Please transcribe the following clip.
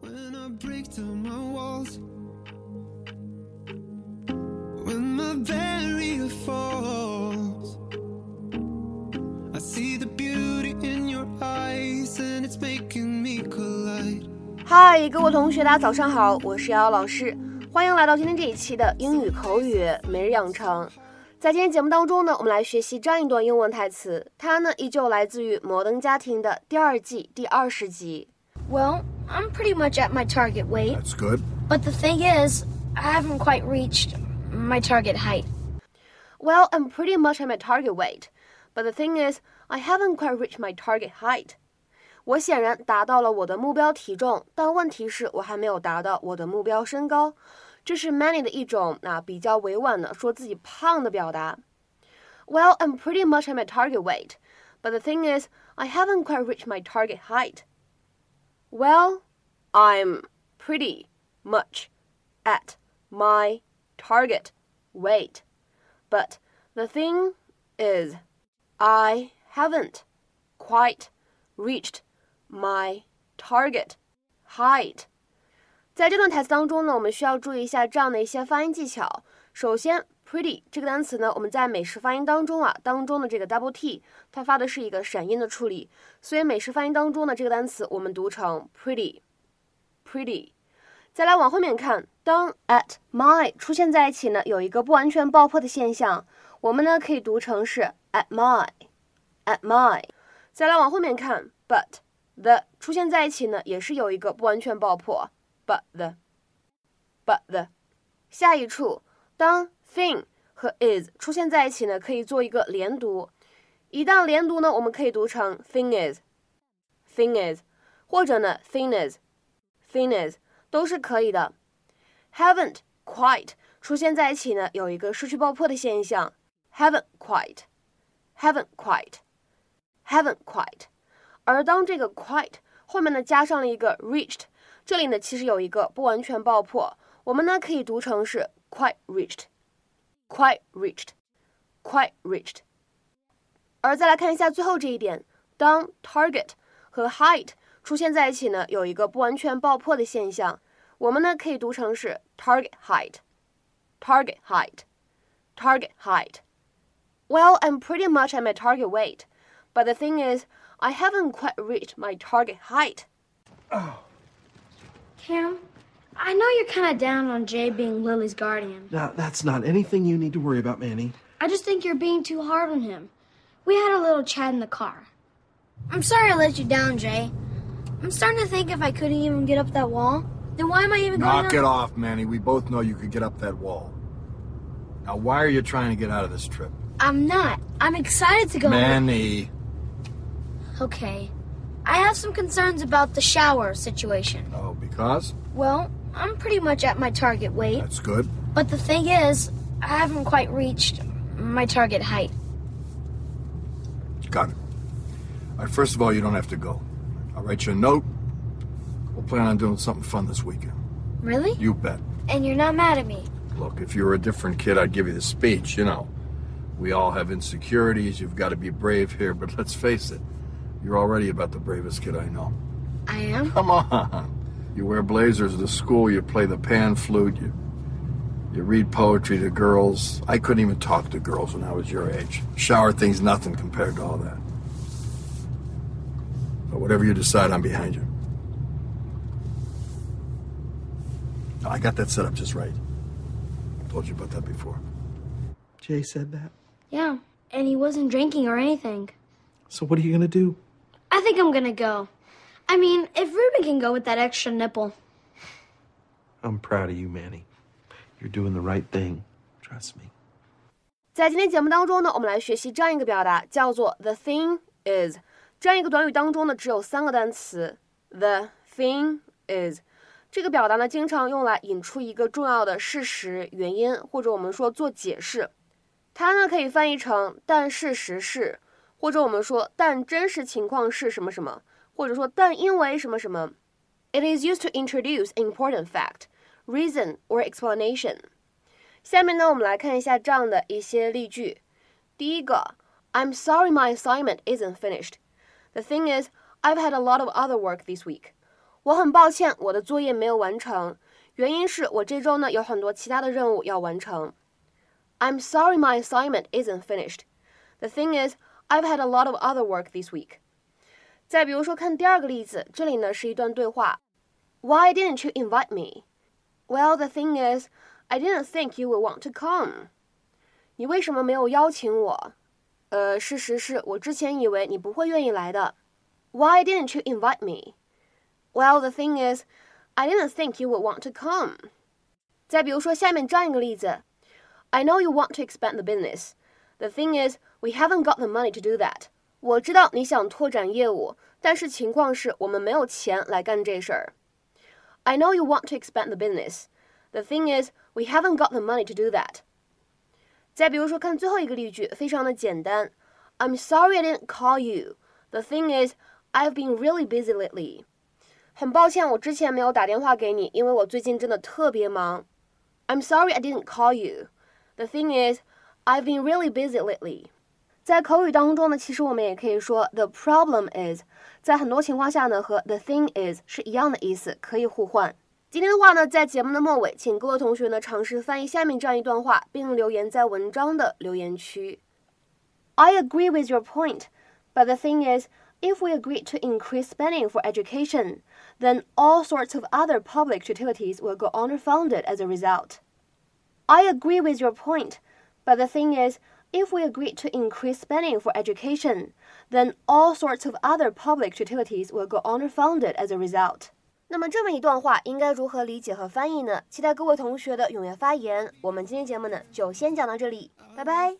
When I break down my walls, when my barrier falls, I see the beauty in your eyes, and it's making me collide. 嗨，各位同学，大家早上好，我是瑶瑶老师，欢迎来到今天这一期的英语口语每日养成。在今天节目当中呢，我们来学习这样一段英文台词，它呢依旧来自于《摩登家庭》的第二季第二十集。Well, I'm pretty much at my target weight, That's good. but the thing is, I haven't quite reached my target height. Well, I'm pretty much at my target weight, but the thing is, I haven't quite reached my target height. 我显然达到了我的目标体重，但问题是我还没有达到我的目标身高。这是 Manny 的一种啊比较委婉的说自己胖的表达。Well, I'm pretty much at my target weight, but the thing is, I haven't quite reached my target height. Well, I'm pretty much at my target weight, but the thing is, I haven't quite reached my target height. 在这段台词当中呢，我们需要注意一下这样的一些发音技巧。首先 ，pretty 这个单词呢，我们在美式发音当中啊，当中的这个 double t，它发的是一个闪音的处理，所以美式发音当中呢，这个单词我们读成 pretty，pretty。再来往后面看，当 at my 出现在一起呢，有一个不完全爆破的现象，我们呢可以读成是 at my，at my。再来往后面看，but the 出现在一起呢，也是有一个不完全爆破。but the but the 下一处，当 thing 和 is 出现在一起呢，可以做一个连读。一旦连读呢，我们可以读成 thing is thing is，或者呢 thing is thing is 都是可以的。haven't quite 出现在一起呢，有一个失去爆破的现象。haven't quite haven't quite haven't quite，而当这个 quite 后面呢加上了一个 reached。这里呢，其实有一个不完全爆破，我们呢可以读成是 quite reached reached，quite reached，quite reached。而再来看一下最后这一点，当 target 和 height 出现在一起呢，有一个不完全爆破的现象，我们呢可以读成是 target height，target height，target height。Well, I'm pretty much at my target weight, but the thing is, I haven't quite reached my target height. Cam, I know you're kind of down on Jay being Lily's guardian. Now, that's not anything you need to worry about, Manny. I just think you're being too hard on him. We had a little chat in the car. I'm sorry I let you down, Jay. I'm starting to think if I couldn't even get up that wall, then why am I even going Knock it off, Manny. We both know you could get up that wall. Now, why are you trying to get out of this trip? I'm not. I'm excited to go. Manny. Okay. I have some concerns about the shower situation. Oh, because? Well, I'm pretty much at my target weight, That's good. but the thing is, I haven't quite reached my target height. Got it. All right, first of all, you don't have to go. I'll write you a note. We'll plan on doing something fun this weekend. Really? You bet. And you're not mad at me? Look, if you were a different kid, I'd give you the speech, you know. We all have insecurities. You've got to be brave here, but let's face it, you're already about the bravest kid I know. I am? Come on. You wear blazers to school, you play the pan flute, you you read poetry to girls. I couldn't even talk to girls when I was your age. Shower things nothing compared to all that. But whatever you decide, I'm behind you. No, I got that set up just right. I Told you about that before. Jay said that. Yeah. And he wasn't drinking or anything. So what are you gonna do? I think I'm gonna go. I mean, if Ruben can go with that extra nipple. I'm proud of you, Manny. You're doing the right thing. Trust me. 在今天节目当中呢，我们来学习这样一个表达，叫做 the thing is。这样一个短语当中呢，只有三个单词，the thing is。这个表达呢，经常用来引出一个重要的事实、原因，或者我们说做解释。它呢可以翻译成“但事实是”，或者我们说“但真实情况是什么什么”，或者说“但因为什么什么”。It is used to introduce an important fact, reason or explanation. 下面呢，我们来看一下这样的一些例句。第一个，I'm sorry my assignment isn't finished. The thing is, I've had a lot of other work this week. 我很抱歉，我的作业没有完成，原因是我这周呢有很多其他的任务要完成。I'm sorry my assignment isn't finished. The thing is, I've had a lot of other work this week. 再比如说，看第二个例子，这里呢是一段对话。Why didn't you invite me? Well, the thing is, I didn't think you would want to come. 你为什么没有邀请我？呃，事实是我之前以为你不会愿意来的。Why didn't you invite me? Well, the thing is, I didn't think you would want to come. 再比如说下面这样一个例子，I know you want to expand the business. The thing is, we haven't got the money to do that. 我知道你想拓展业务，但是情况是我们没有钱来干这事儿。I know you want to expand the business. The thing is, we haven't got the money to do that. 再比如说，看最后一个例句，非常的简单。I'm sorry I didn't call you. The thing is, I've been really busy lately. 很抱歉，我之前没有打电话给你，因为我最近真的特别忙。I'm sorry I didn't call you. The thing is, I've been really busy lately. 在口语当中呢，其实我们也可以说 the problem is，在很多情况下呢，和 the thing is 是一样的意思，可以互换。今天的话呢，在节目的末尾，请各位同学呢尝试翻译下面这样一段话，并留言在文章的留言区。I agree with your point, but the thing is, if we agree to increase spending for education, then all sorts of other public utilities will go underfunded as a result. I agree with your point, but the thing is, if we agree to increase spending for education, then all sorts of other public utilities will go underfunded as a result. 那么这么一段话应该如何理解和翻译呢？期待各位同学的踊跃发言。我们今天节目呢就先讲到这里，拜拜。